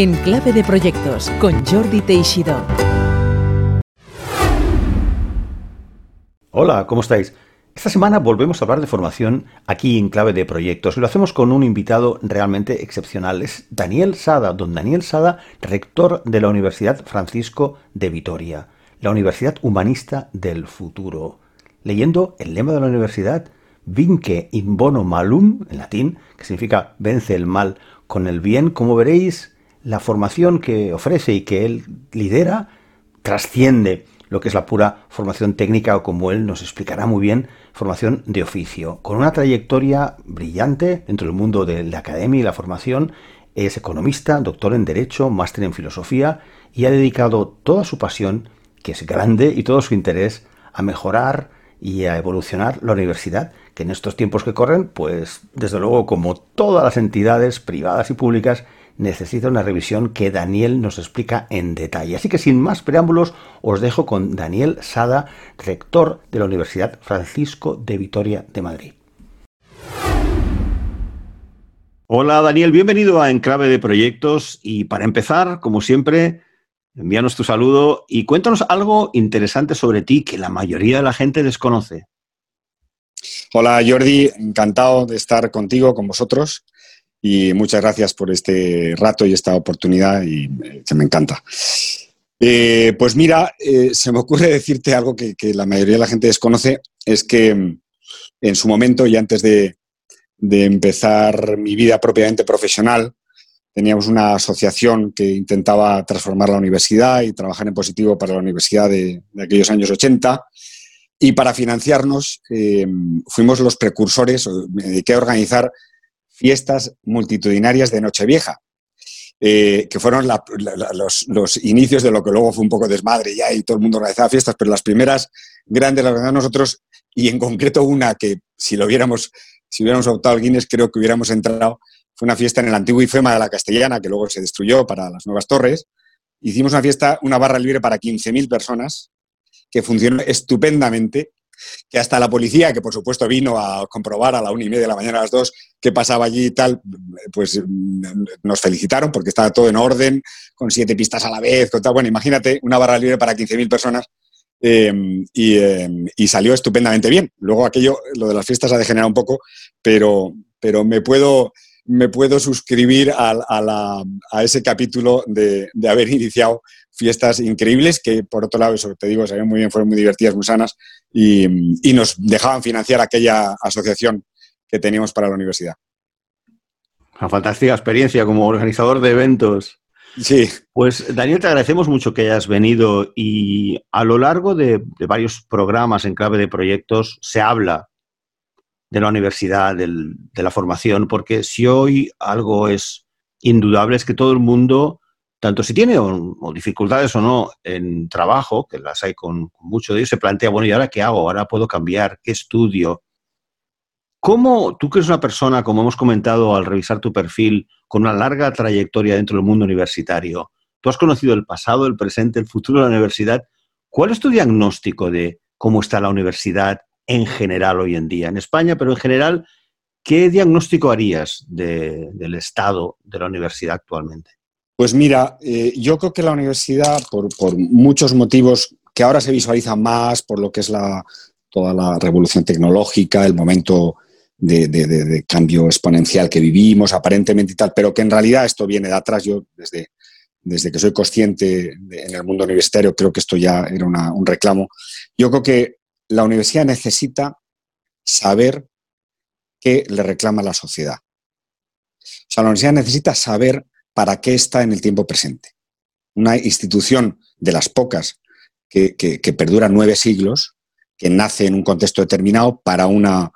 En Clave de Proyectos con Jordi Teixidó. Hola, ¿cómo estáis? Esta semana volvemos a hablar de formación aquí en clave de proyectos y lo hacemos con un invitado realmente excepcional. Es Daniel Sada, don Daniel Sada, rector de la Universidad Francisco de Vitoria, la Universidad Humanista del Futuro. Leyendo el lema de la universidad, Vinque in bono malum, en latín, que significa vence el mal con el bien, como veréis, la formación que ofrece y que él lidera trasciende lo que es la pura formación técnica o como él nos explicará muy bien, formación de oficio. Con una trayectoria brillante dentro del mundo de la academia y la formación, es economista, doctor en Derecho, máster en Filosofía y ha dedicado toda su pasión, que es grande, y todo su interés a mejorar y a evolucionar la universidad, que en estos tiempos que corren, pues desde luego como todas las entidades privadas y públicas, necesita una revisión que Daniel nos explica en detalle. Así que sin más preámbulos, os dejo con Daniel Sada, rector de la Universidad Francisco de Vitoria de Madrid. Hola Daniel, bienvenido a Enclave de Proyectos y para empezar, como siempre, envíanos tu saludo y cuéntanos algo interesante sobre ti que la mayoría de la gente desconoce. Hola Jordi, encantado de estar contigo, con vosotros y muchas gracias por este rato y esta oportunidad y eh, se me encanta. Eh, pues mira, eh, se me ocurre decirte algo que, la mayoría de la gente desconoce, es que mm, en su momento y antes de, empezar mi vida propiamente profesional, teníamos una asociación que intentaba transformar la universidad y trabajar en positivo para la universidad de, aquellos años 80. Y para financiarnos fuimos los precursores, me dediqué a organizar fiestas multitudinarias de Nochevieja, eh, que fueron los, inicios de lo que luego fue un poco desmadre ya y todo el mundo organizaba fiestas, pero las primeras grandes las organizamos nosotros y en concreto una que si lo hubiéramos, si hubiéramos optado al Guinness creo que hubiéramos entrado, fue una fiesta en el antiguo IFEMA de la Castellana que luego se destruyó para las nuevas torres. Hicimos una fiesta, una barra libre para 15.000 personas que funcionó estupendamente que hasta la policía, que por supuesto vino a comprobar a la una y media de la mañana a las dos qué pasaba allí y tal, pues nos felicitaron porque estaba todo en orden, con siete pistas a la vez, con tal. Bueno, imagínate una barra libre para 15.000 personas em, em, y, salió estupendamente bien. Luego aquello, lo de las fiestas ha degenerado un poco, pero, pero me puedo me puedo suscribir a, ese capítulo de, haber iniciado fiestas increíbles que, por otro lado, eso te digo, salieron muy bien, fueron muy divertidas, muy sanas y, nos dejaban financiar aquella asociación que teníamos para la universidad. Una fantástica experiencia como organizador de eventos. Sí. Pues Daniel, te agradecemos mucho que hayas venido y a lo largo de varios programas en clave de proyectos se habla de la universidad, de la formación, porque si hoy algo es indudable es que todo el mundo, tanto si tiene o, dificultades o no en trabajo, que las hay con, mucho de ellos, se plantea, bueno, ¿y ahora qué hago? ¿Ahora puedo cambiar? ¿Qué estudio? ¿Cómo tú que eres una persona, como hemos comentado al revisar tu perfil, con una larga trayectoria dentro del mundo universitario, tú has conocido el pasado, el presente, el futuro de la universidad, ¿cuál es tu diagnóstico de cómo está la universidad en general hoy en día en España, pero en general, ¿qué diagnóstico harías del estado de la universidad actualmente? Pues mira, eh, yo creo que la universidad, por, muchos motivos que ahora se visualizan más, por lo que es la, toda la revolución tecnológica, el momento de, cambio exponencial que vivimos, aparentemente y tal, pero que en realidad esto viene de atrás. Yo, desde, desde que soy consciente en el mundo universitario, creo que esto ya era un reclamo. Yo creo que la universidad necesita saber qué le reclama la sociedad. O sea, la universidad necesita saber para qué está en el tiempo presente. Una institución de las pocas que, perdura nueve siglos, que nace en un contexto determinado para, una,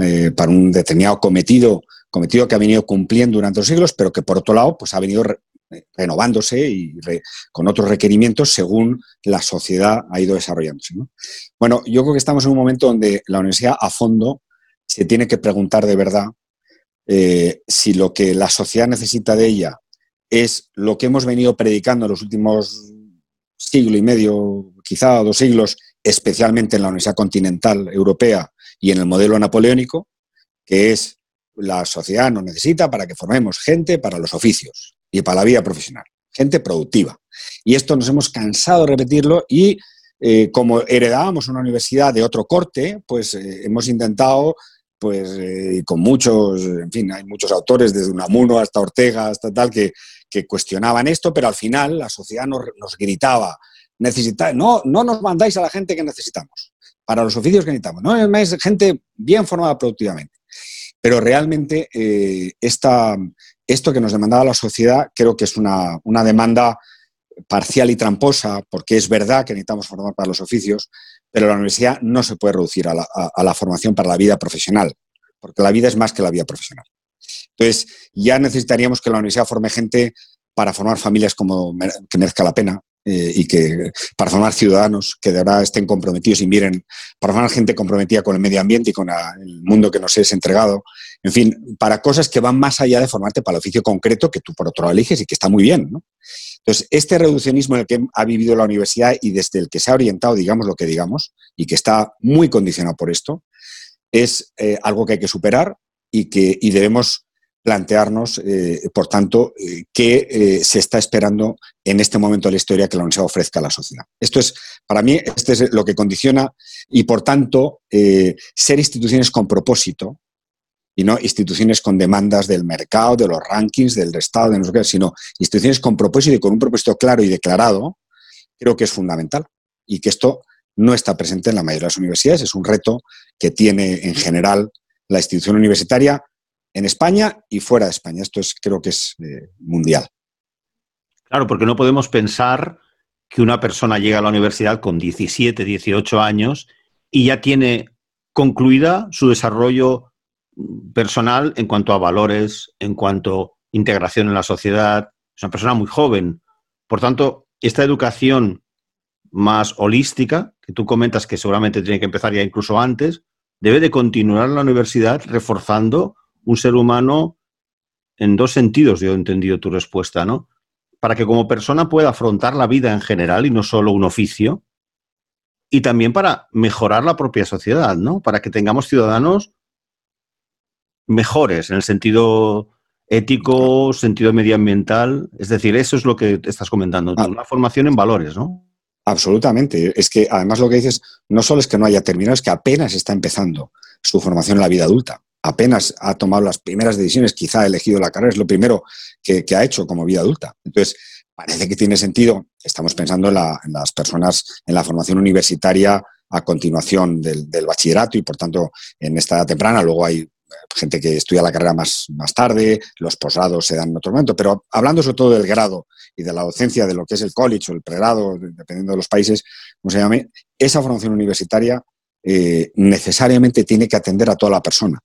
eh, para un determinado cometido, cometido que ha venido cumpliendo durante los siglos, pero que por otro lado pues, ha venido renovándose y con otros requerimientos según la sociedad ha ido desarrollándose. Bueno, yo creo que estamos en un momento donde la universidad a fondo se tiene que preguntar de verdad eh, si lo que la sociedad necesita de ella es lo que hemos venido predicando en los últimos siglo y medio, quizá dos siglos, especialmente en la Universidad Continental Europea y en el modelo napoleónico, que es la sociedad nos necesita para que formemos gente para los oficios y para la vida profesional. Gente productiva. Y esto nos hemos cansado de repetirlo y eh, como heredábamos una universidad de otro corte, pues eh, hemos intentado, pues eh, con muchos, en fin, hay muchos autores, desde Unamuno hasta Ortega, hasta tal, que, que cuestionaban esto, pero al final la sociedad nos, gritaba, necesita, no, no nos mandáis a la gente que necesitamos, para los oficios que necesitamos, no es gente bien formada productivamente. Pero realmente esta, esto que nos demandaba la sociedad creo que es una, una demanda parcial y tramposa, porque es verdad que necesitamos formar para los oficios, pero la universidad no se puede reducir a la, formación para la vida profesional, porque la vida es más que la vida profesional. Entonces, ya necesitaríamos que la universidad forme gente para formar familias como que merezca la pena, eh, y que para formar ciudadanos que de verdad estén comprometidos y miren, para formar gente comprometida con el medio ambiente y con el mundo que nos es entregado, en fin, para cosas que van más allá de formarte para el oficio concreto que tú por otro lado eliges y que está muy bien. Entonces, este reduccionismo en el que ha vivido la universidad y desde el que se ha orientado, digamos lo que digamos, y que está muy condicionado por esto, es eh, algo que hay que superar y que y debemos plantearnos, eh, por tanto, eh, qué eh, se está esperando en este momento de la historia que la universidad ofrezca a la sociedad. Esto es, para mí, este es lo que condiciona y, por tanto, ser instituciones con propósito y no instituciones con demandas del mercado, de los rankings, del Estado, de no sino instituciones con propósito y con un propósito claro y declarado, creo que es fundamental y que esto no está presente en la mayoría de las universidades. Es un reto que tiene en general la institución universitaria en España y fuera de España. Esto es, creo que es eh, mundial. Claro, porque no podemos pensar que una persona llega a la universidad con 17, 18 años y ya tiene concluida su desarrollo personal en cuanto a valores, en cuanto a integración en la sociedad. Es una persona muy joven. Por tanto, esta educación más holística, que tú comentas que seguramente tiene que empezar ya incluso antes, debe de continuar en la universidad reforzando un ser humano en dos sentidos, yo he entendido tu respuesta, ¿no? Para que como persona pueda afrontar la vida en general y no solo un oficio, y también para mejorar la propia sociedad, ¿no? Para que tengamos ciudadanos mejores en el sentido ético, sentido medioambiental. Es decir, eso es lo que estás comentando, ah. una formación en valores, ¿no? Absolutamente. Es que además lo que dices no solo es que no haya terminado, es que apenas está empezando su formación en la vida adulta apenas ha tomado las primeras decisiones, quizá ha elegido la carrera, es lo primero que, ha hecho como vida adulta. Entonces, parece que tiene sentido, estamos pensando en, las personas en la formación universitaria a continuación del, bachillerato y, por tanto, en esta edad temprana, luego hay gente que estudia la carrera más, más tarde, los posgrados se dan en otro momento, pero hablando sobre todo del grado y de la docencia de lo que es el college o el pregrado, dependiendo de los países, como se llame, esa formación universitaria eh, necesariamente tiene que atender a toda la persona.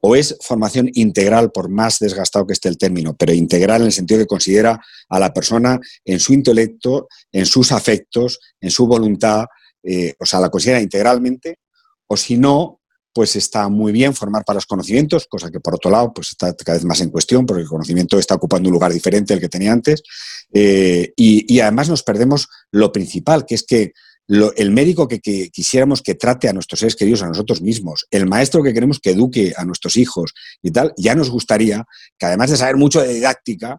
O es formación integral, por más desgastado que esté el término, pero integral en el sentido que considera a la persona en su intelecto, en sus afectos, en su voluntad, eh, o sea, la considera integralmente, o si no, pues está muy bien formar para los conocimientos, cosa que por otro lado pues está cada vez más en cuestión, porque el conocimiento está ocupando un lugar diferente del que tenía antes, eh, y además nos perdemos lo principal, que es que el médico que, quisiéramos que trate a nuestros seres queridos, a nosotros mismos, el maestro que queremos que eduque a nuestros hijos y tal, ya nos gustaría que además de saber mucho de didáctica,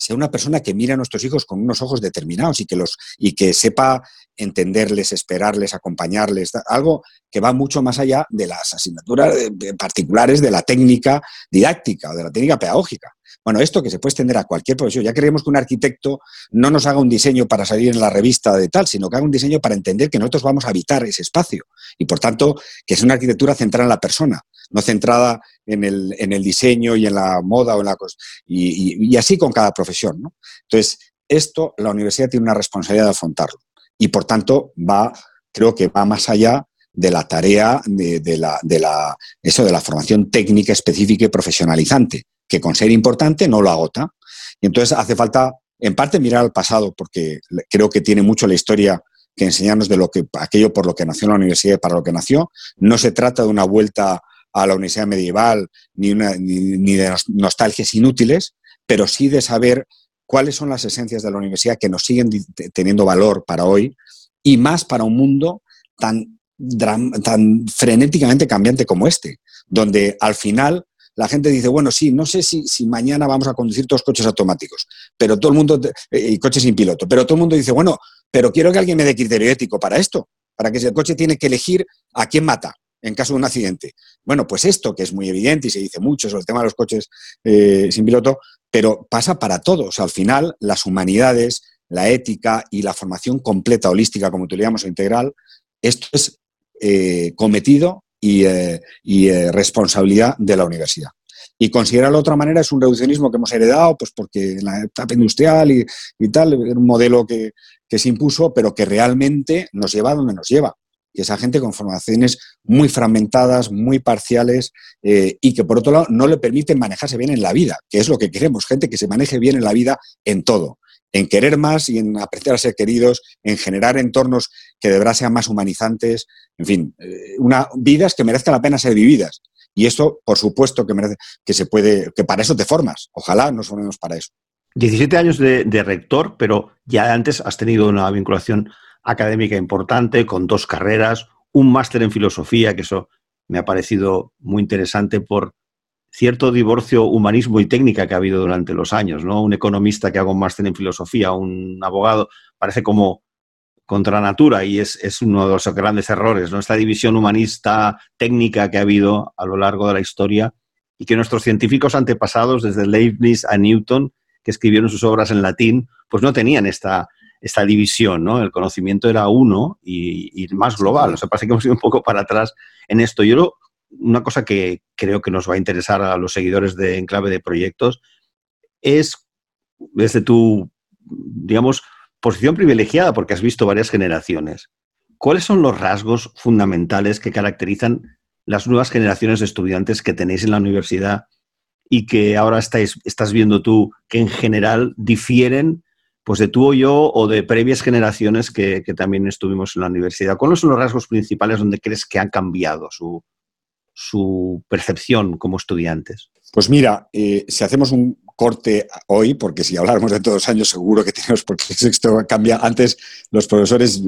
sea una persona que mire a nuestros hijos con unos ojos determinados y que, los, y que sepa entenderles, esperarles, acompañarles, algo que va mucho más allá de las asignaturas particulares de la técnica didáctica o de la técnica pedagógica. Bueno, esto que se puede extender a cualquier profesión. Ya queremos que un arquitecto no nos haga un diseño para salir en la revista de tal, sino que haga un diseño para entender que nosotros vamos a habitar ese espacio. Y por tanto, que es una arquitectura centrada en la persona, no centrada en el, en el diseño y en la moda o en la cosa. Y, así con cada profesión. Entonces, esto la universidad tiene una responsabilidad de afrontarlo. Y por tanto, va, creo que va más allá de la tarea de, la, de, la, eso, de la formación técnica específica y profesionalizante, que con ser importante no lo agota. Y entonces hace falta, en parte, mirar al pasado, porque creo que tiene mucho la historia que enseñarnos de lo que, aquello por lo que nació la universidad y para lo que nació. No se trata de una vuelta a la universidad medieval ni, ni, de nostalgias inútiles, pero sí de saber cuáles son las esencias de la universidad que nos siguen teniendo valor para hoy y más para un mundo tan, tan frenéticamente cambiante como este, donde al final la gente dice, bueno, sí, no sé si, si mañana vamos a conducir todos coches automáticos, pero todo el mundo, eh, y coches sin piloto, pero todo el mundo dice, bueno, pero quiero que alguien me dé criterio ético para esto, para que si el coche tiene que elegir a quién mata en caso de un accidente. Bueno, pues esto, que es muy evidente y se dice mucho sobre el tema de los coches eh, sin piloto, pero pasa para todos. al final, las humanidades, la ética y la formación completa, holística, como llamas, o integral, esto es eh, cometido y, eh, responsabilidad de la universidad. Y considerarlo de otra manera es un reduccionismo que hemos heredado, pues porque en la etapa industrial y, y tal, era un modelo que, que se impuso, pero que realmente nos lleva a donde nos lleva y esa gente con formaciones muy fragmentadas, muy parciales eh, y que por otro lado no le permiten manejarse bien en la vida, que es lo que queremos, gente que se maneje bien en la vida en todo, en querer más y en apreciar a ser queridos, en generar entornos que de verdad sean más humanizantes, en fin, eh, una, vidas que merezcan la pena ser vividas. Y esto, por supuesto, que merece, que se puede, que para eso te formas. Ojalá nos formemos para eso. 17 años de, de rector, pero ya antes has tenido una vinculación académica importante, con dos carreras, un máster en filosofía, que eso me ha parecido muy interesante por cierto divorcio humanismo y técnica que ha habido durante los años, ¿no? Un economista que haga un máster en filosofía, un abogado, parece como contra natura y es, es, uno de los grandes errores, ¿no? Esta división humanista técnica que ha habido a lo largo de la historia y que nuestros científicos antepasados, desde Leibniz a Newton, que escribieron sus obras en latín, pues no tenían esta, esta división, ¿no? El conocimiento era uno y, más global. O sea, parece que hemos ido un poco para atrás en esto. Yo una cosa que creo que nos va a interesar a los seguidores de Enclave de Proyectos es, desde tu, digamos, posición privilegiada, porque has visto varias generaciones, ¿cuáles son los rasgos fundamentales que caracterizan las nuevas generaciones de estudiantes que tenéis en la universidad y que ahora estás viendo tú que en general difieren pues de tú o yo o de previas generaciones que, también estuvimos en la universidad. ¿Cuáles son los rasgos principales donde crees que han cambiado su, percepción como estudiantes? Pues mira, eh, si hacemos un corte hoy, porque si habláramos de todos los años seguro que tenemos, porque esto cambia. Antes los profesores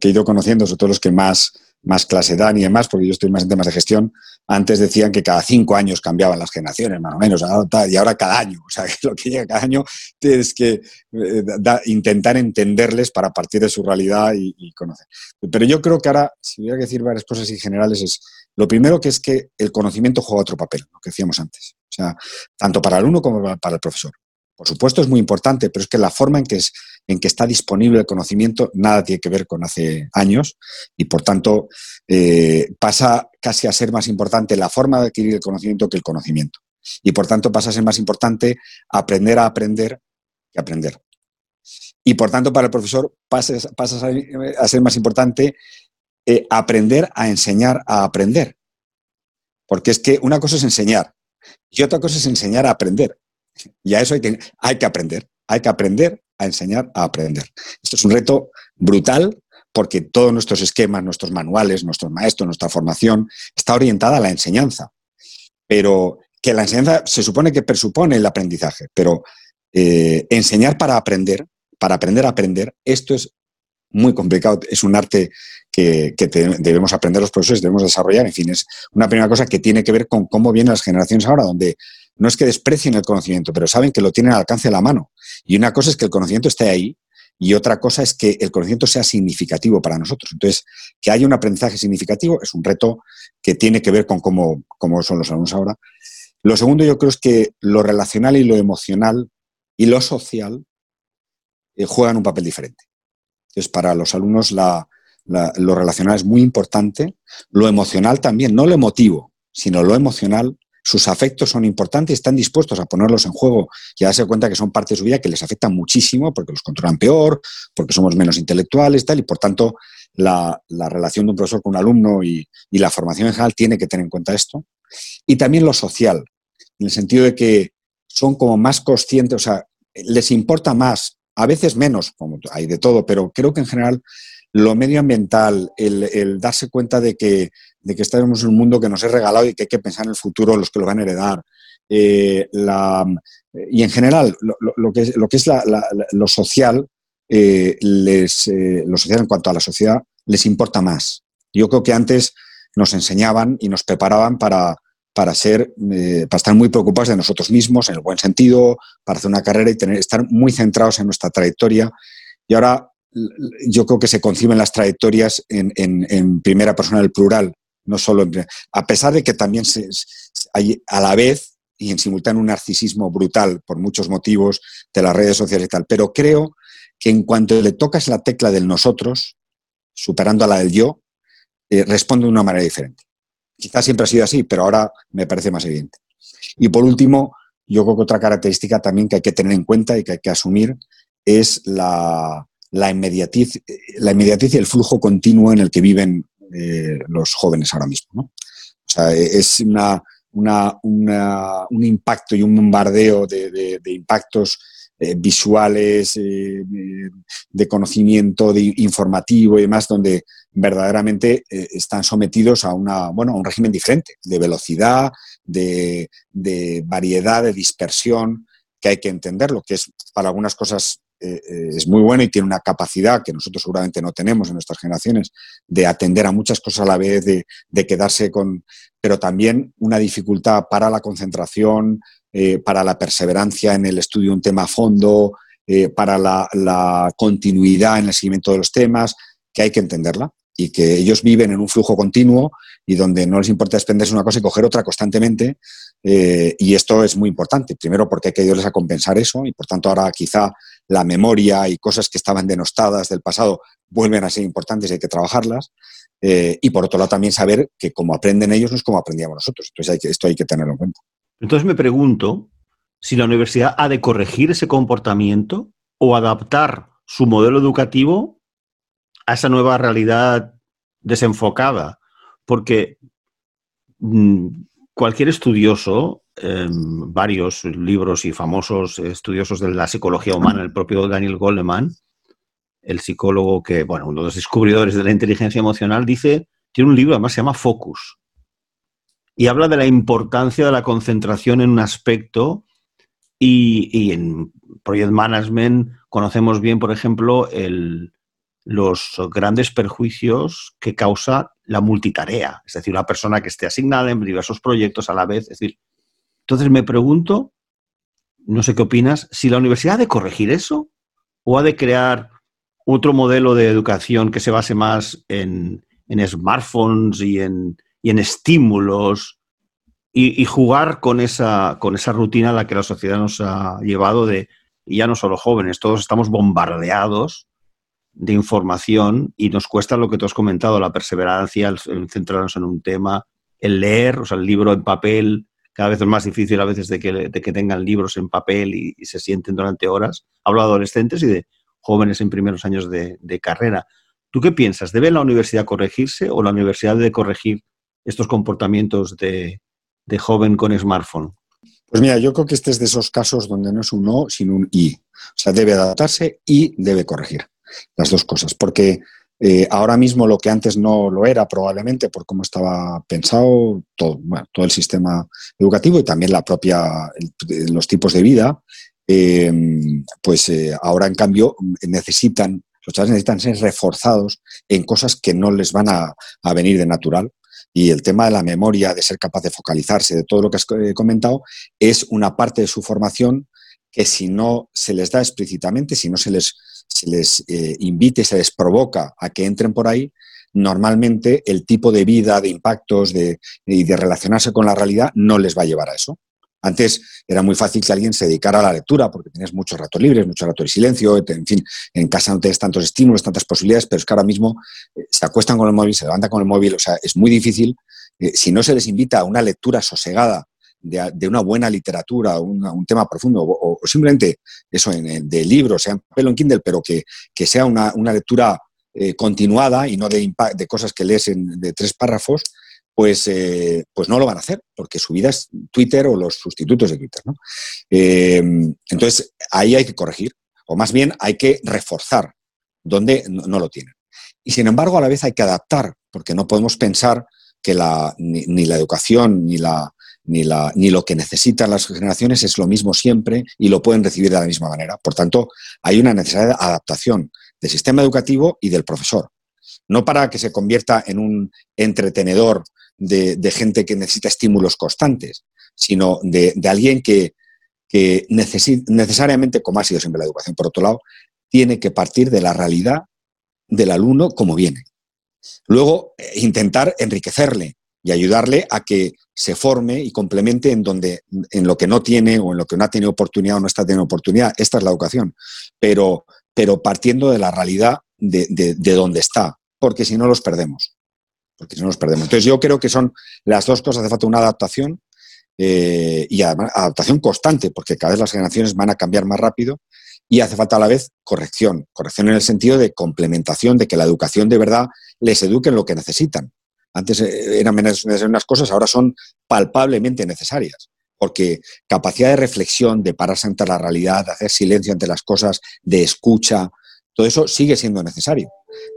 que he ido conociendo, sobre todo los que más más clase dan y demás, porque yo estoy más en temas de gestión, antes decían que cada cinco años cambiaban las generaciones, más o menos, y ahora cada año. O sea, que lo que llega cada año tienes que eh, intentar entenderles para partir de su realidad y, conocer. Pero yo creo que ahora, si hubiera que decir varias cosas en generales, es lo primero que es que el conocimiento juega otro papel, lo que decíamos antes. O sea, tanto para el alumno como para el profesor. Por supuesto es muy importante, pero es que la forma en que, es, en que está disponible el conocimiento nada tiene que ver con hace años y por tanto eh, pasa casi a ser más importante la forma de adquirir el conocimiento que el conocimiento. Y por tanto pasa a ser más importante aprender a aprender que aprender. Y por tanto para el profesor pasa, a ser más importante eh, aprender a enseñar a aprender. Porque es que una cosa es enseñar y otra cosa es enseñar a aprender. Y a eso hay que, hay que aprender. Hay que aprender a enseñar a aprender. Esto es un reto brutal porque todos nuestros esquemas, nuestros manuales, nuestros maestros, nuestra formación está orientada a la enseñanza. Pero que la enseñanza se supone que presupone el aprendizaje, pero eh, enseñar para aprender, para aprender a aprender, esto es muy complicado, es un arte que, debemos aprender los profesores, debemos desarrollar, en fin, es una primera cosa que tiene que ver con cómo vienen las generaciones ahora, donde no es que desprecien el conocimiento, pero saben que lo tienen al alcance de la mano. Y una cosa es que el conocimiento esté ahí y otra cosa es que el conocimiento sea significativo para nosotros. Entonces, que haya un aprendizaje significativo es un reto que tiene que ver con cómo, son los alumnos ahora. Lo segundo yo creo es que lo relacional y lo emocional y lo social eh, juegan un papel diferente. Entonces, para los alumnos lo relacional es muy importante, lo emocional también, no lo emotivo, sino lo emocional sus afectos son importantes y están dispuestos a ponerlos en juego y a darse cuenta que son parte de su vida que les afectan muchísimo porque los controlan peor, porque somos menos intelectuales tal, y por tanto la, relación de un profesor con un alumno y, la formación en general tiene que tener en cuenta esto. Y también lo social, en el sentido de que son como más conscientes, o sea, les importa más, a veces menos, como hay de todo, pero creo que en general lo medioambiental, el darse cuenta de que de que estamos en un mundo que nos es regalado y que hay que pensar en el futuro, los que lo van a heredar. Eh, y en general, lo, que es, lo, que es lo social, eh, les, eh, lo social en cuanto a la sociedad, les importa más. Yo creo que antes nos enseñaban y nos preparaban para, para, ser, para estar muy preocupados de nosotros mismos, en el buen sentido, para hacer una carrera y tener, estar muy centrados en nuestra trayectoria. Y ahora yo creo que se conciben las trayectorias en, primera persona del plural, no solo en A pesar de que también se, hay a la vez y en simultáneo un narcisismo brutal por muchos motivos de las redes sociales y tal. Pero creo que en cuanto le tocas la tecla del nosotros, superando a la del yo, eh, responde de una manera diferente. Quizás siempre ha sido así, pero ahora me parece más evidente. Y por último, yo creo que otra característica también que hay que tener en cuenta y que hay que asumir es la, la inmediatez, la inmediatez y el flujo continuo en el que viven eh, los jóvenes ahora mismo. O sea, es una, un impacto y un bombardeo de, impactos eh, visuales, eh, de conocimiento, de informativo y demás, donde verdaderamente están sometidos a, una, bueno, a un régimen diferente, de velocidad, de, de variedad, de dispersión, que hay que entender, lo que es para algunas cosas eh, eh, es muy bueno y tiene una capacidad que nosotros seguramente no tenemos en nuestras generaciones de atender a muchas cosas a la vez, de, quedarse con, pero también una dificultad para la concentración, eh, para la perseverancia en el estudio de un tema a fondo, para la, la, continuidad en el seguimiento de los temas, que hay que entenderla y que ellos viven en un flujo continuo y donde no les importa desprenderse una cosa y coger otra constantemente. y esto es muy importante. Primero porque hay que ayudarles a compensar eso y por tanto ahora quizá la memoria y cosas que estaban denostadas del pasado vuelven a ser importantes y hay que trabajarlas. Eh, y por otro lado también saber que como aprenden ellos no es como aprendíamos nosotros. Entonces hay esto hay que tenerlo en cuenta. Entonces me pregunto si la universidad ha de corregir ese comportamiento o adaptar su modelo educativo a esa nueva realidad desenfocada. Porque mm, cualquier estudioso Em, varios libros y famosos estudiosos de la psicología humana, el propio Daniel Goleman, el psicólogo que, bueno, uno de los descubridores de la inteligencia emocional, dice, tiene un libro, además se llama Focus, y habla de la importancia de la concentración en un aspecto y, en Project Management conocemos bien, por ejemplo, los grandes perjuicios que causa la multitarea, es decir, una persona que esté asignada en diversos proyectos a la vez, es decir, entonces me pregunto, no sé qué opinas, si la universidad ha de corregir eso o ha de crear otro modelo de educación que se base más en, smartphones y en, en estímulos y, jugar con esa, con esa rutina a la que la sociedad nos ha llevado de, y ya no solo jóvenes, todos estamos bombardeados de información y nos cuesta lo que tú has comentado, la perseverancia, el centrarnos en un tema, el leer, o sea, el libro en papel, cada vez es más difícil a veces de que, tengan libros en papel y, se sienten durante horas. Hablo de adolescentes y de jóvenes en primeros años de, carrera. ¿Tú qué piensas? ¿Debe la universidad corregirse o la universidad debe corregir estos comportamientos de, joven con smartphone? Pues mira, yo creo que este es de esos casos donde no es un no, sino un y. O sea, debe adaptarse y debe corregir las dos cosas. Porque eh, ahora mismo lo que antes no lo era probablemente por cómo estaba pensado todo, el sistema educativo y también la propia, los tipos de vida, em, pues eh, ahora en cambio necesitan, los chavales necesitan ser reforzados en cosas que no les van a, a venir de natural. Y el tema de la memoria, de ser capaz de focalizarse, de todo lo que has eh, comentado, es una parte de su formación que si no se les da explícitamente, si no se les se les eh, invite, se les provoca a que entren por ahí, normalmente el tipo de vida, de impactos de, y de relacionarse con la realidad no les va a llevar a eso. Antes era muy fácil que alguien se dedicara a la lectura porque tenías muchos ratos libres, mucho rato de silencio, en fin, en casa no tienes tantos estímulos, tantas posibilidades, pero es que ahora mismo eh, se acuestan con el móvil, se levantan con el móvil, o sea, es muy difícil. Eh, si no se les invita a una lectura sosegada, de, una buena literatura, un tema profundo, o, simplemente eso de libros, sea en papel en Kindle, pero que, sea una, lectura eh, continuada y no de, de cosas que lees en, de tres párrafos, pues, eh, pues no lo van a hacer, porque su vida es Twitter o los sustitutos de Twitter. Em, entonces, ahí hay que corregir, o más bien hay que reforzar donde no, lo tienen. Y sin embargo, a la vez hay que adaptar, porque no podemos pensar que la, ni la educación ni la, ni, la, ni lo que necesitan las generaciones es lo mismo siempre y lo pueden recibir de la misma manera. Por tanto, hay una necesidad de adaptación del sistema educativo y del profesor. No para que se convierta en un entretenedor de, gente que necesita estímulos constantes, sino de, alguien que, necesariamente, como ha sido siempre la educación, por otro lado, tiene que partir de la realidad del alumno como viene. Luego, eh, intentar enriquecerle y ayudarle a que se forme y complemente en, donde, en lo que no tiene o en lo que no ha tenido oportunidad o no está teniendo oportunidad. Esta es la educación. Pero, pero partiendo de la realidad de, de, donde está, porque si no los perdemos. Porque si no los perdemos. Entonces yo creo que son las dos cosas. Hace falta una adaptación eh, y además adaptación constante, porque cada vez las generaciones van a cambiar más rápido y hace falta a la vez corrección. Corrección en el sentido de complementación, de que la educación de verdad les eduque en lo que necesitan. Antes eh, eran necesarias unas cosas, ahora son palpablemente necesarias. Porque capacidad de reflexión, de pararse ante la realidad, de hacer silencio ante las cosas, de escucha, todo eso sigue siendo necesario.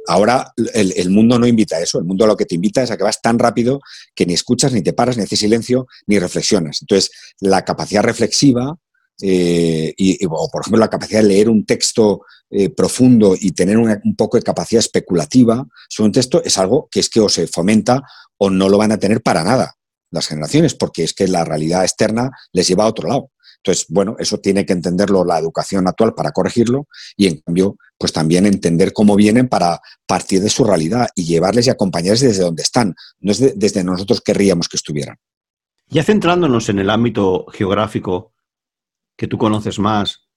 Ahora el, mundo no invita a eso, el mundo lo que te invita es a que vas tan rápido que ni escuchas, ni te paras, ni haces silencio, ni reflexionas. Entonces, la capacidad reflexiva, eh, y, o por ejemplo la capacidad de leer un texto eh, profundo y tener un poco de capacidad especulativa sobre un texto es algo que es que o se fomenta o no lo van a tener para nada las generaciones, porque es que la realidad externa les lleva a otro lado. Entonces, bueno, eso tiene que entenderlo la educación actual para corregirlo y en cambio, pues también entender cómo vienen para partir de su realidad y llevarles y acompañarles desde donde están, no es desde nosotros querríamos que estuvieran. Ya centrándonos en el ámbito geográfico que tú conoces más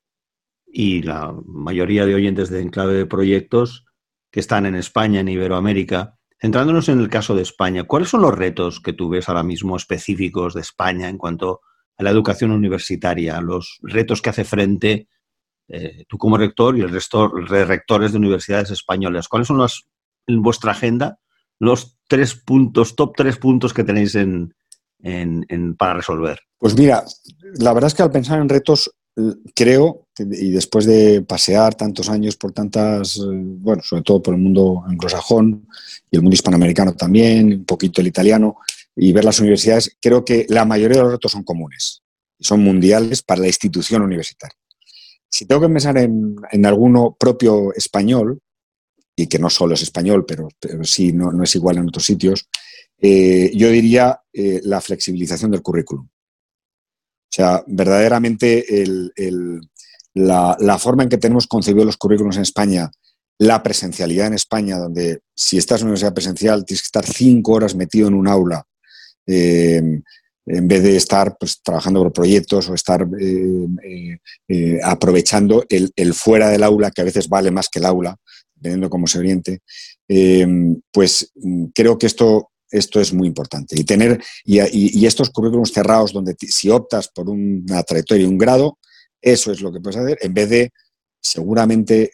y la mayoría de oyentes de Enclave de Proyectos que están en España, en Iberoamérica, centrándonos en el caso de España, ¿cuáles son los retos que tú ves ahora mismo específicos de España en cuanto a la educación universitaria, los retos que hace frente eh, tú como rector y el resto de rectores de universidades españolas. ¿Cuáles son los, en vuestra agenda los tres puntos, top tres puntos que tenéis en, para resolver? Pues mira, la verdad es que al pensar en retos, creo, y después de pasear tantos años por tantas, eh, bueno, sobre todo por el mundo anglosajón y el mundo hispanoamericano también, un poquito el italiano, y ver las universidades, creo que la mayoría de los retos son comunes, son mundiales para la institución universitaria. Si tengo que pensar en, alguno propio español, y que no solo es español, pero, sí no, es igual en otros sitios, eh, yo diría eh, la flexibilización del currículum. O sea, verdaderamente la, forma en que tenemos concebido los currículos en España, la presencialidad en España, donde si estás en una universidad presencial tienes que estar cinco horas metido en un aula eh, en vez de estar pues, trabajando por proyectos o estar aprovechando el, fuera del aula, que a veces vale más que el aula, dependiendo cómo se oriente, pues creo que esto, esto es muy importante. Y, tener, y, estos currículums cerrados, donde si optas por una trayectoria y un grado, eso es lo que puedes hacer, en vez de seguramente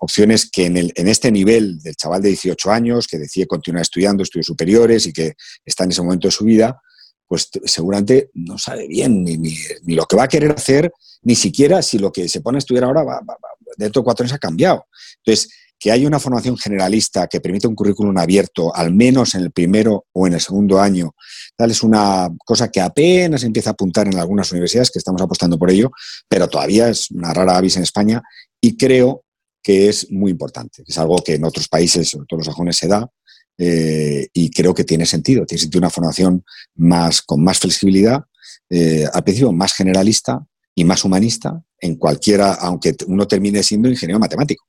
opciones que en, el, en, este nivel del chaval de 18 años que decide continuar estudiando estudios superiores y que está en ese momento de su vida, pues seguramente no sabe bien ni, ni, lo que va a querer hacer, ni siquiera si lo que se pone a estudiar ahora va, dentro de cuatro años ha cambiado. Entonces, que haya una formación generalista que permite un currículum abierto, al menos en el primero o en el segundo año, tal es una cosa que apenas empieza a apuntar en algunas universidades, que estamos apostando por ello, pero todavía es una rara avis en España y creo que es muy importante. Es algo que en otros países, sobre todo los sajones, se da eh, y creo que tiene sentido. Tiene sentido una formación más, con más flexibilidad, eh, al principio más generalista y más humanista en cualquiera, aunque uno termine siendo ingeniero matemático.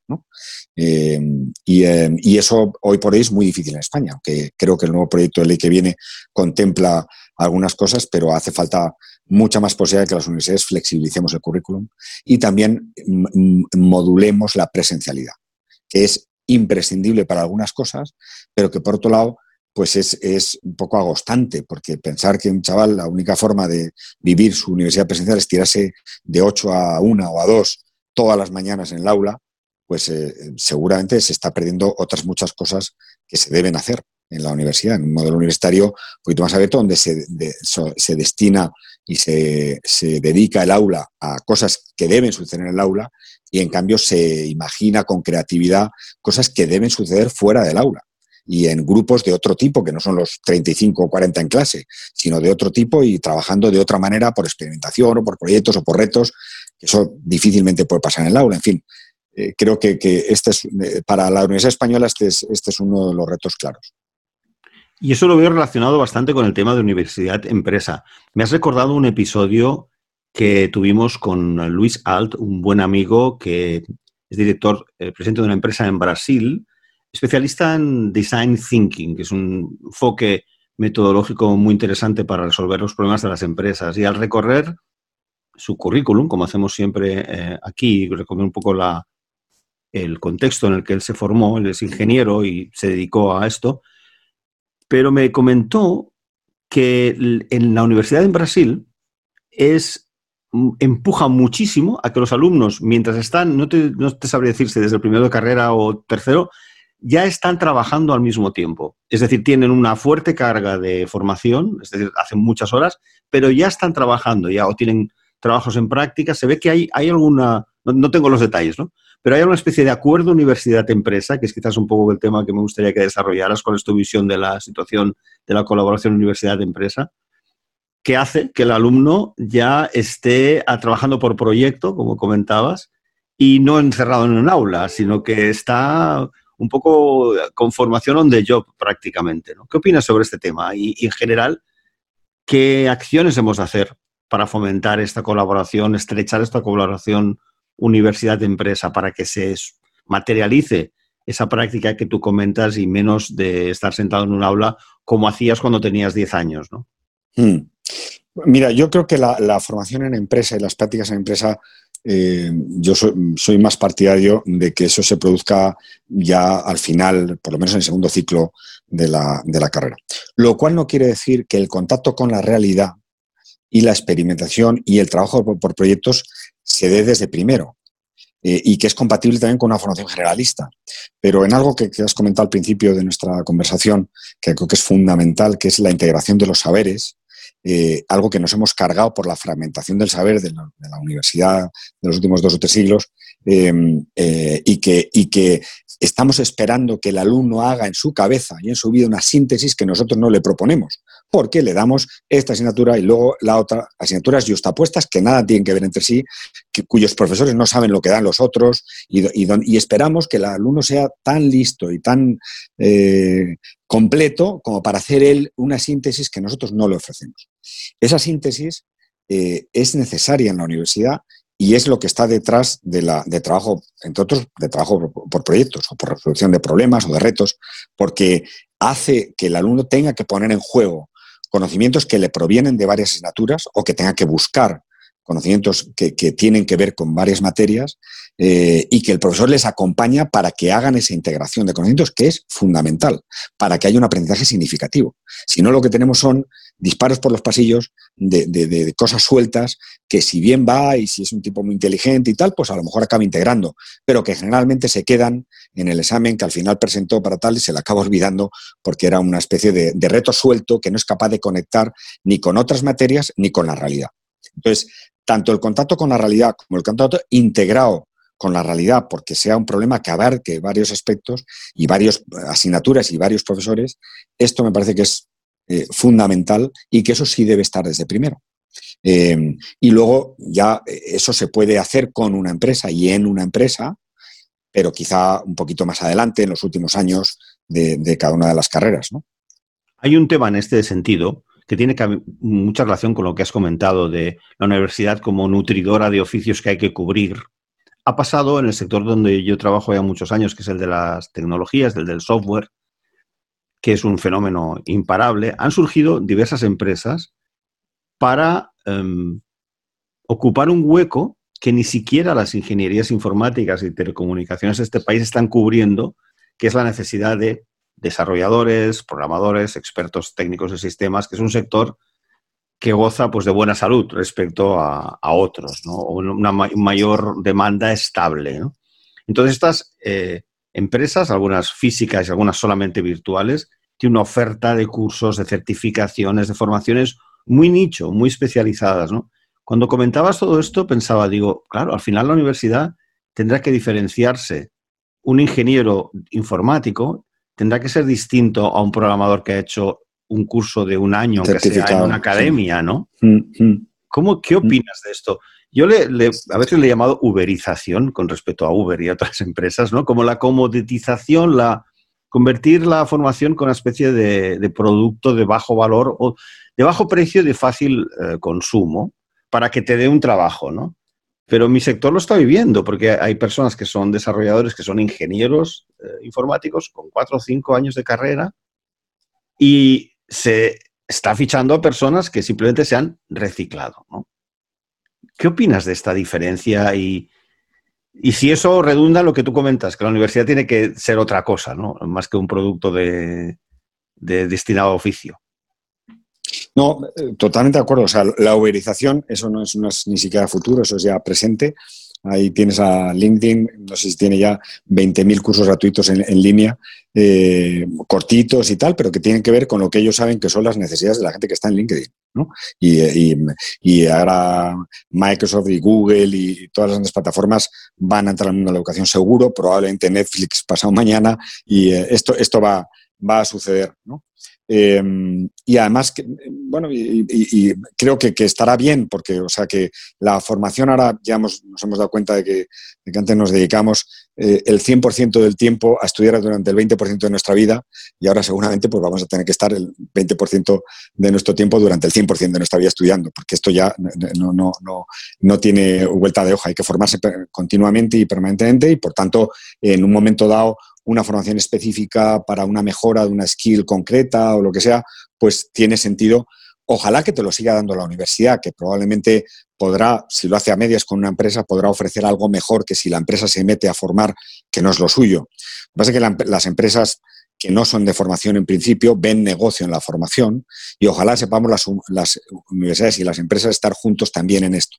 Eh, y, eso hoy por hoy es muy difícil en España, aunque creo que el nuevo proyecto de ley que viene contempla algunas cosas, pero hace falta mucha más posibilidad de que las universidades flexibilicemos el currículum y también modulemos la presencialidad, que es imprescindible para algunas cosas, pero que por otro lado pues es, un poco agostante, porque pensar que un chaval, la única forma de vivir su universidad presencial es tirarse de 8 a 1 o a 2 todas las mañanas en el aula, pues eh, seguramente se está perdiendo otras muchas cosas que se deben hacer en la universidad, en un modelo universitario un poquito más abierto, donde se, se destina y se, se, dedica el aula a cosas que deben suceder en el aula y en cambio se imagina con creatividad cosas que deben suceder fuera del aula y en grupos de otro tipo, que no son los 35 o 40 en clase, sino de otro tipo y trabajando de otra manera por experimentación o por proyectos o por retos, que eso difícilmente puede pasar en el aula. En fin, eh, creo que, este es, eh, para la Universidad Española este es, este es uno de los retos claros. Y eso lo veo relacionado bastante con el tema de universidad-empresa. Me has recordado un episodio que tuvimos con Luis Alt, un buen amigo que es director, eh, presidente de una empresa en Brasil, especialista en design thinking, que es un enfoque metodológico muy interesante para resolver los problemas de las empresas. Y al recorrer su currículum, como hacemos siempre eh, aquí, recorrer un poco la, el contexto en el que él se formó, él es ingeniero y se dedicó a esto, pero me comentó que en la universidad en Brasil es empuja muchísimo a que los alumnos, mientras están, no te, no te sabría decirse desde el primero de carrera o tercero, ya están trabajando al mismo tiempo. Es decir, tienen una fuerte carga de formación, es decir, hacen muchas horas, pero ya están trabajando, ya o tienen trabajos en práctica. Se ve que hay, hay alguna, no, tengo los detalles, ¿no? Pero hay una especie de acuerdo universidad-empresa, que es quizás un poco el tema que me gustaría que desarrollaras con tu visión de la situación de la colaboración universidad-empresa, que hace que el alumno ya esté trabajando por proyecto, como comentabas, y no encerrado en un aula, sino que está un poco con formación on the job prácticamente. ¿no? ¿Qué opinas sobre este tema? Y, en general, ¿qué acciones hemos de hacer para fomentar esta colaboración, estrechar esta colaboración universidad-empresa para que se materialice esa práctica que tú comentas y menos de estar sentado en un aula como hacías cuando tenías 10 años, ¿no? Hmm. Mira, yo creo que la, formación en empresa y las prácticas en empresa eh, yo soy, más partidario de que eso se produzca ya al final, por lo menos en el segundo ciclo de la, carrera. Lo cual no quiere decir que el contacto con la realidad y la experimentación y el trabajo por, proyectos se dé desde primero. Eh, y que es compatible también con una formación generalista. Pero en algo que, has comentado al principio de nuestra conversación, que creo que es fundamental, que es la integración de los saberes, eh, algo que nos hemos cargado por la fragmentación del saber de la, universidad de los últimos dos o tres siglos em, eh, y, que, y que estamos esperando que el alumno haga en su cabeza y en su vida una síntesis que nosotros no le proponemos, porque le damos esta asignatura y luego la otra, asignaturas justapuestas que nada tienen que ver entre sí, cuyos profesores no saben lo que dan los otros y, esperamos que el alumno sea tan listo y tan eh, completo como para hacer él una síntesis que nosotros no le ofrecemos. Esa síntesis eh, es necesaria en la universidad y es lo que está detrás de trabajo, entre otros, de trabajo por, proyectos o por resolución de problemas o de retos, porque hace que el alumno tenga que poner en juego conocimientos que le provienen de varias asignaturas o que tenga que buscar conocimientos que, tienen que ver con varias materias eh, y que el profesor les acompaña para que hagan esa integración de conocimientos que es fundamental, para que haya un aprendizaje significativo. Si no, lo que tenemos son disparos por los pasillos de, cosas sueltas que si bien va y si es un tipo muy inteligente y tal, pues a lo mejor acaba integrando, pero que generalmente se quedan en el examen que al final presentó para tal y se le acaba olvidando porque era una especie de, de reto suelto que no es capaz de conectar ni con otras materias ni con la realidad. Entonces, tanto el contacto con la realidad como el contacto integrado con la realidad, porque sea un problema que abarque varios aspectos y varias asignaturas y varios profesores, esto me parece que es eh, fundamental y que eso sí debe estar desde primero. Eh, y luego ya eh, eso se puede hacer con una empresa y en una empresa, pero quizá un poquito más adelante, en los últimos años de, cada una de las carreras. ¿no? Hay un tema en este sentido que tiene mucha relación con lo que has comentado de la universidad como nutridora de oficios que hay que cubrir. Ha pasado en el sector donde yo trabajo ya muchos años, que es el de las tecnologías, el del software, que es un fenómeno imparable. Han surgido diversas empresas para em, ocupar un hueco que ni siquiera las ingenierías informáticas y telecomunicaciones de este país están cubriendo, que es la necesidad de desarrolladores, programadores, expertos técnicos de sistemas, que es un sector que goza pues, de buena salud respecto a, otros, ¿no? una mayor demanda estable. Entonces, estas eh, empresas, algunas físicas y algunas solamente virtuales, tienen una oferta de cursos, de certificaciones, de formaciones muy nicho, muy especializadas. Cuando comentabas todo esto, pensaba, digo, claro, al final la universidad tendrá que diferenciarse un ingeniero informático tendrá que ser distinto a un programador que ha hecho un curso de un año, que sea en una academia, ¿no? Mm, mm. ¿Cómo, ¿Qué mm. opinas de esto? Yo le, a veces le he llamado uberización con respecto a Uber y otras empresas, ¿no? Como la comoditización, la, convertir la formación con una especie de, producto de bajo valor o de bajo precio de fácil eh, consumo para que te dé un trabajo, ¿no? Pero mi sector lo está viviendo porque hay personas que son desarrolladores, que son ingenieros eh, informáticos con cuatro o cinco años de carrera y se está fichando a personas que simplemente se han reciclado, ¿no? ¿Qué opinas de esta diferencia y, y si eso redunda lo que tú comentas, que la universidad tiene que ser otra cosa, ¿no? Más que un producto de, destinado a oficio. No, eh, totalmente de acuerdo. O sea, la uberización, eso no es, no es, ni siquiera futuro, eso es ya presente. Ahí tienes a LinkedIn, no sé si tiene ya 20.000 cursos gratuitos en, línea, eh, cortitos y tal, pero que tienen que ver con lo que ellos saben que son las necesidades de la gente que está en LinkedIn. ¿no? Y, ahora Microsoft y Google y todas las grandes plataformas van a entrar al mundo la educación seguro, probablemente Netflix pasado mañana, y eh, esto, esto va, va a suceder. ¿no? Em, y además, bueno, creo que, estará bien, porque, o sea, que la formación ahora ya nos hemos dado cuenta de que, antes nos dedicamos eh, el 100% del tiempo a estudiar durante el 20% de nuestra vida y ahora seguramente pues vamos a tener que estar el 20% de nuestro tiempo durante el 100% de nuestra vida estudiando, porque esto ya no, no, no, no tiene vuelta de hoja, hay que formarse continuamente y permanentemente y, por tanto, en un momento dado una formación específica para una mejora de una skill concreta o lo que sea, pues tiene sentido. Ojalá que te lo siga dando la universidad, que probablemente podrá, si lo hace a medias con una empresa, podrá ofrecer algo mejor que si la empresa se mete a formar, que no es lo suyo. Lo que pasa es que las empresas que no son de formación en principio ven negocio en la formación y ojalá sepamos las, las universidades y las empresas estar juntos también en esto.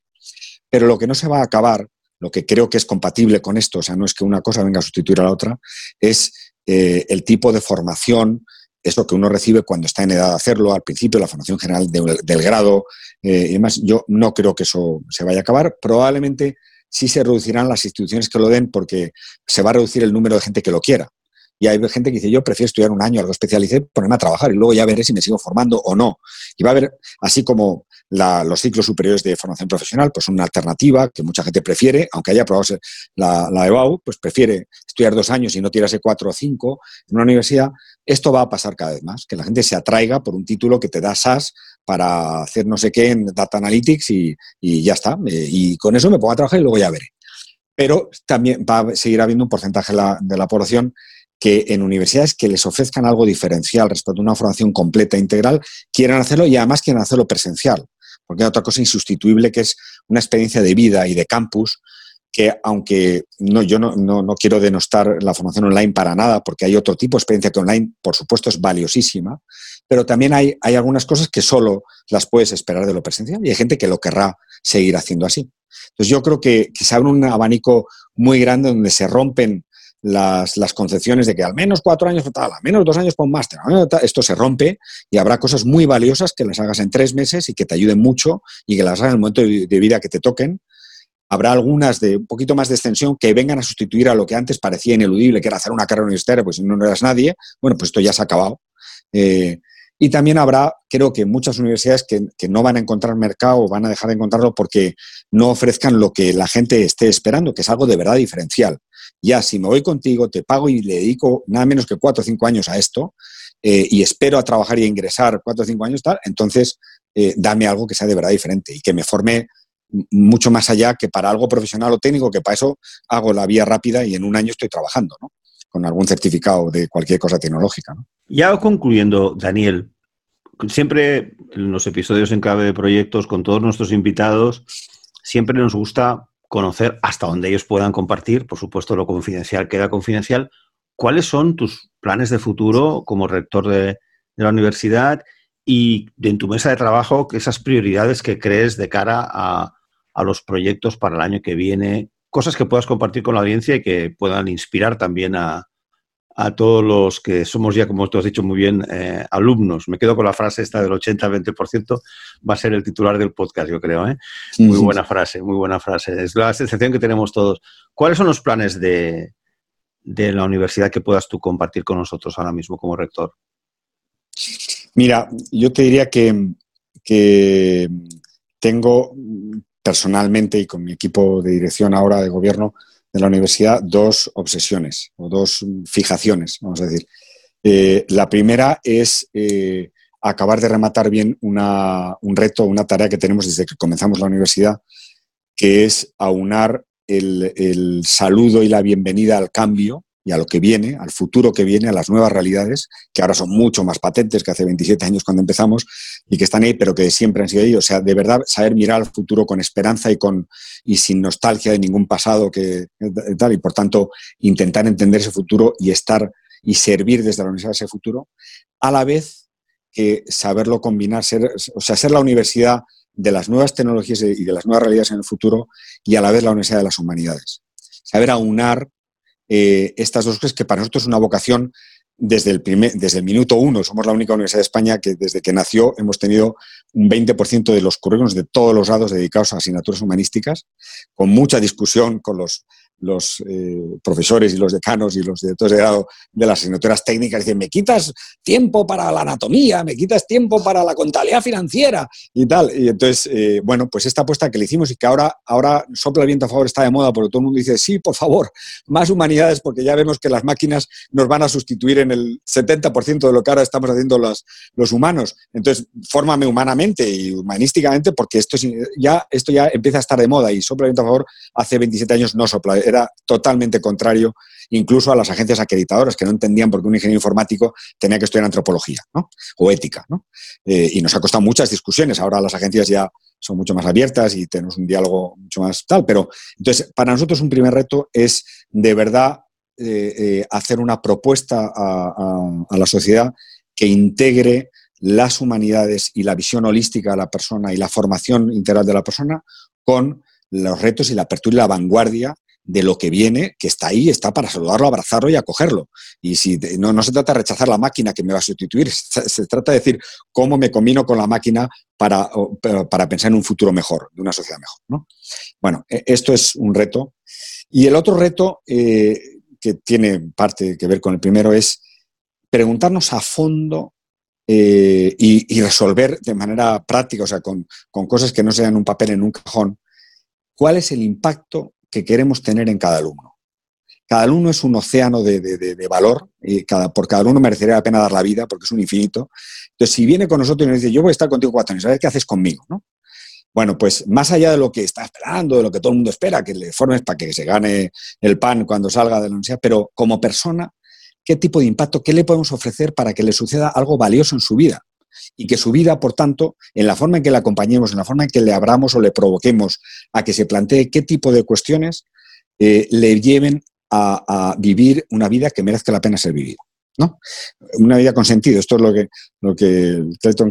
Pero lo que no se va a acabar lo que creo que es compatible con esto, o sea, no es que una cosa venga a sustituir a la otra, es eh, el tipo de formación, es lo que uno recibe cuando está en edad de hacerlo, al principio, la formación general del grado eh, y demás. Yo no creo que eso se vaya a acabar. Probablemente sí se reducirán las instituciones que lo den porque se va a reducir el número de gente que lo quiera. Y hay gente que dice, yo prefiero estudiar un año, algo especialicé, ponerme a trabajar y luego ya veré si me sigo formando o no. Y va a haber, así como los ciclos superiores de formación profesional, pues una alternativa que mucha gente prefiere, aunque haya probado la, la EBAU, pues prefiere estudiar dos años y no tirarse cuatro o cinco en una universidad. Esto va a pasar cada vez más, que la gente se atraiga por un título que te da SAS para hacer no sé qué en Data Analytics y, ya está. Eh, y con eso me pongo a trabajar y luego ya veré. Pero también va a seguir habiendo un porcentaje de la población que en universidades que les ofrezcan algo diferencial respecto a una formación completa, integral, quieran hacerlo y además quieran hacerlo presencial. Porque hay otra cosa insustituible que es una experiencia de vida y de campus que aunque no, yo no, no, quiero denostar la formación online para nada, porque hay otro tipo de experiencia que online, por supuesto, es valiosísima, pero también hay, hay algunas cosas que solo las puedes esperar de lo presencial y hay gente que lo querrá seguir haciendo así. Entonces yo creo que, que se abre un abanico muy grande donde se rompen las, concepciones de que al menos cuatro años, tal, al menos dos años un máster, esto se rompe y habrá cosas muy valiosas que las hagas en tres meses y que te ayuden mucho y que las hagas en el momento de vida que te toquen. Habrá algunas de un poquito más de extensión que vengan a sustituir a lo que antes parecía ineludible, que era hacer una carrera universitaria, pues no, eras nadie. Bueno, pues esto ya se ha acabado. Eh, y también habrá, creo que muchas universidades que, que, no van a encontrar mercado van a dejar de encontrarlo porque no ofrezcan lo que la gente esté esperando, que es algo de verdad diferencial ya si me voy contigo, te pago y le dedico nada menos que cuatro o cinco años a esto eh, y espero a trabajar y a ingresar cuatro o cinco años, tal, entonces eh, dame algo que sea de verdad diferente y que me forme mucho más allá que para algo profesional o técnico, que para eso hago la vía rápida y en un año estoy trabajando, ¿no? Con algún certificado de cualquier cosa tecnológica, ¿no? Ya concluyendo, Daniel, siempre en los episodios en clave de proyectos con todos nuestros invitados, siempre nos gusta conocer hasta donde ellos puedan compartir, por supuesto lo confidencial queda confidencial, cuáles son tus planes de futuro como rector de, la universidad y en tu mesa de trabajo esas prioridades que crees de cara a, a, los proyectos para el año que viene, cosas que puedas compartir con la audiencia y que puedan inspirar también a, a todos los que somos ya, como tú has dicho muy bien, eh, alumnos. Me quedo con la frase esta del 80-20%, va a ser el titular del podcast, yo creo. ¿eh? Muy buena frase, muy buena frase. Es la sensación que tenemos todos. ¿Cuáles son los planes de, de la universidad que puedas tú compartir con nosotros ahora mismo como rector? Mira, yo te diría que, que tengo personalmente y con mi equipo de dirección ahora de gobierno, de la universidad dos obsesiones o dos fijaciones, vamos a decir. Eh, la primera es eh, acabar de rematar bien un reto, una tarea que tenemos desde que comenzamos la universidad, que es aunar el saludo y la bienvenida al cambio y a lo que viene, al futuro que viene, a las nuevas realidades, que ahora son mucho más patentes que hace 27 años cuando empezamos y que están ahí, pero que siempre han sido ahí. O sea, de verdad, saber mirar al futuro con esperanza y, con, y sin nostalgia de ningún pasado que tal, y por tanto intentar entender ese futuro y estar y servir desde la universidad ese futuro, a la vez que saberlo combinar, o sea, ser la universidad de las nuevas tecnologías y de las nuevas realidades en el futuro y a la vez la universidad de las humanidades. Saber aunar eh, estas dos cosas que para nosotros es una vocación desde el, primer, desde el minuto uno. Somos la única universidad de España que desde que nació hemos tenido un 20% de los currículos de todos los grados dedicados a asignaturas humanísticas, con mucha discusión con los los eh, profesores y los decanos y los directores de grado de las asignaturas técnicas dicen, me quitas tiempo para la anatomía, me quitas tiempo para la contabilidad financiera y tal. Y entonces, eh, bueno, pues esta apuesta que le hicimos y que ahora, ahora sopla el viento a favor está de moda porque todo el mundo dice, sí, por favor, más humanidades porque ya vemos que las máquinas nos van a sustituir en el 70% de lo que ahora estamos haciendo los, los humanos. Entonces, fórmame humanamente y humanísticamente porque esto, ya, esto ya empieza a estar de moda y sopla el viento a favor hace 27 años no sopla era totalmente contrario incluso a las agencias acreditadoras que no entendían por qué un ingeniero informático tenía que estudiar antropología o ética. Eh, y nos ha costado muchas discusiones. Ahora las agencias ya son mucho más abiertas y tenemos un diálogo mucho más tal. Pero entonces, para nosotros un primer reto es de verdad eh, eh, hacer una propuesta a, a la sociedad que integre las humanidades y la visión holística de la persona y la formación integral de la persona con los retos y la apertura y la vanguardia de lo que viene, que está ahí, está para saludarlo, abrazarlo y acogerlo. Y si no, no se trata de rechazar la máquina que me va a sustituir, se, trata de decir cómo me combino con la máquina para, para pensar en un futuro mejor, de una sociedad mejor. ¿no? Bueno, e, esto es un reto. Y el otro reto, eh, que tiene parte que ver con el primero, es preguntarnos a fondo eh, y, resolver de manera práctica, o sea, con, con cosas que no sean un papel en un cajón, cuál es el impacto que queremos tener en cada alumno. Cada alumno es un océano de, valor y cada, por cada alumno merecería la pena dar la vida porque es un infinito. Entonces, si viene con nosotros y nos dice, yo voy a estar contigo cuatro años, a ver qué haces conmigo, ¿no? Bueno, pues más allá de lo que está esperando, de lo que todo el mundo espera, que le formes para que se gane el pan cuando salga de la universidad, pero como persona, ¿qué tipo de impacto, qué le podemos ofrecer para que le suceda algo valioso en su vida? Y que su vida, por tanto, en la forma en que le acompañemos, en la forma en que le abramos o le provoquemos a que se plantee qué tipo de cuestiones eh, le lleven a, vivir una vida que merezca la pena ser vivida. ¿no? Una vida con sentido. Esto es lo que, lo que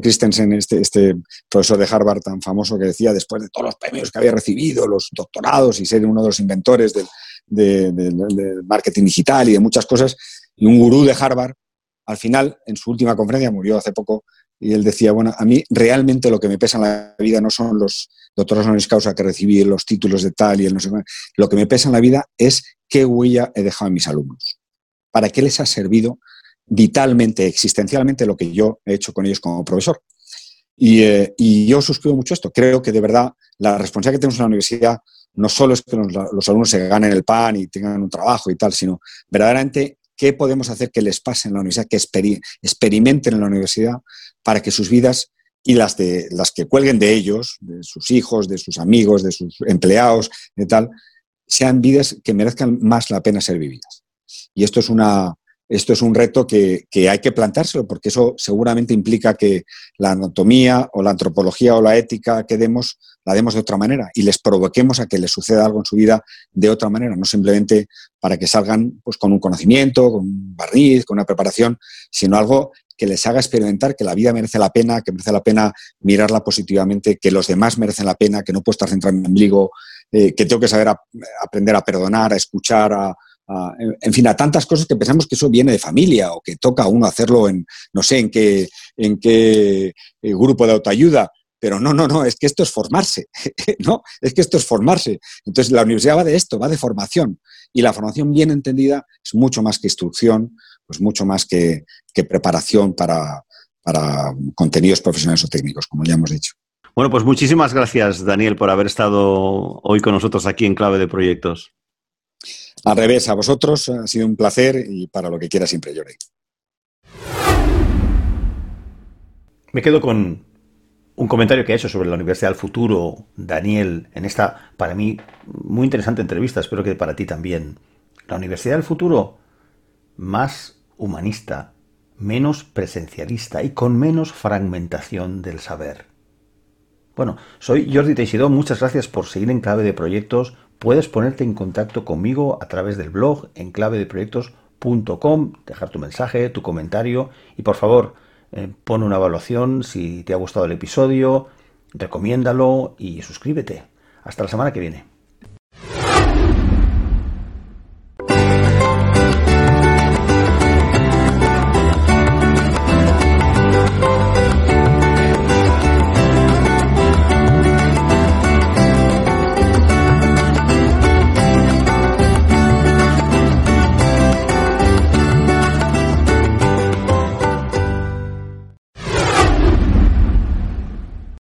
Christensen, este, este profesor de Harvard tan famoso que decía, después de todos los premios que había recibido, los doctorados y ser uno de los inventores del marketing digital y de muchas cosas, y un gurú de Harvard, al final, en su última conferencia, murió hace poco, y él decía, bueno, a mí realmente lo que me pesa en la vida no son los doctores honoris causa que recibí, los títulos de tal y el no sé Lo que me pesa en la vida es qué huella he dejado en mis alumnos. ¿Para qué les ha servido vitalmente, existencialmente lo que yo he hecho con ellos como profesor? Y, eh, yo suscribo mucho esto. Creo que de verdad la responsabilidad que tenemos en la universidad no solo es que los, los alumnos se ganen el pan y tengan un trabajo y tal, sino verdaderamente qué podemos hacer que les pase en la universidad, que experimenten en la universidad para que sus vidas y las, de, las que cuelguen de ellos, de sus hijos, de sus amigos, de sus empleados, de tal, sean vidas que merezcan más la pena ser vividas. Y esto es una, esto es un reto que, hay que plantárselo, porque eso seguramente implica que la anatomía o la antropología o la ética que demos, la demos de otra manera y les provoquemos a que les suceda algo en su vida de otra manera, no simplemente para que salgan pues, con un conocimiento, con un barniz, con una preparación, sino algo que les haga experimentar que la vida merece la pena, que merece la pena mirarla positivamente, que los demás merecen la pena, que no puedo estar centrado en mi ombligo, eh, que tengo que saber aprender a perdonar, a escuchar, a, en fin, a tantas cosas que pensamos que eso viene de familia o que toca a uno hacerlo en, no sé, en qué, en qué eh, grupo de autoayuda. Pero no, no, no, es que esto es formarse, ¿no? Es que esto es formarse. Entonces, la universidad va de esto, va de formación. Y la formación bien entendida es mucho más que instrucción, pues mucho más que, preparación para, para contenidos profesionales o técnicos, como ya hemos dicho. Bueno, pues muchísimas gracias, Daniel, por haber estado hoy con nosotros aquí en Clave de Proyectos. Al revés, a vosotros ha sido un placer y para lo que quiera siempre, Jordi. Me quedo con un comentario que ha hecho sobre la Universidad del Futuro Daniel en esta, para mí, muy interesante entrevista, espero que para ti también. La Universidad del Futuro, más humanista, menos presencialista y con menos fragmentación del saber. Bueno, soy Jordi Teixidó, muchas gracias por seguir en Clave de Proyectos. Puedes ponerte en contacto conmigo a través del blog en clavedeproyectos.com, dejar tu mensaje, tu comentario y por favor, eh, pon una evaluación si te ha gustado el episodio, recomiéndalo y suscríbete. Hasta la semana que viene.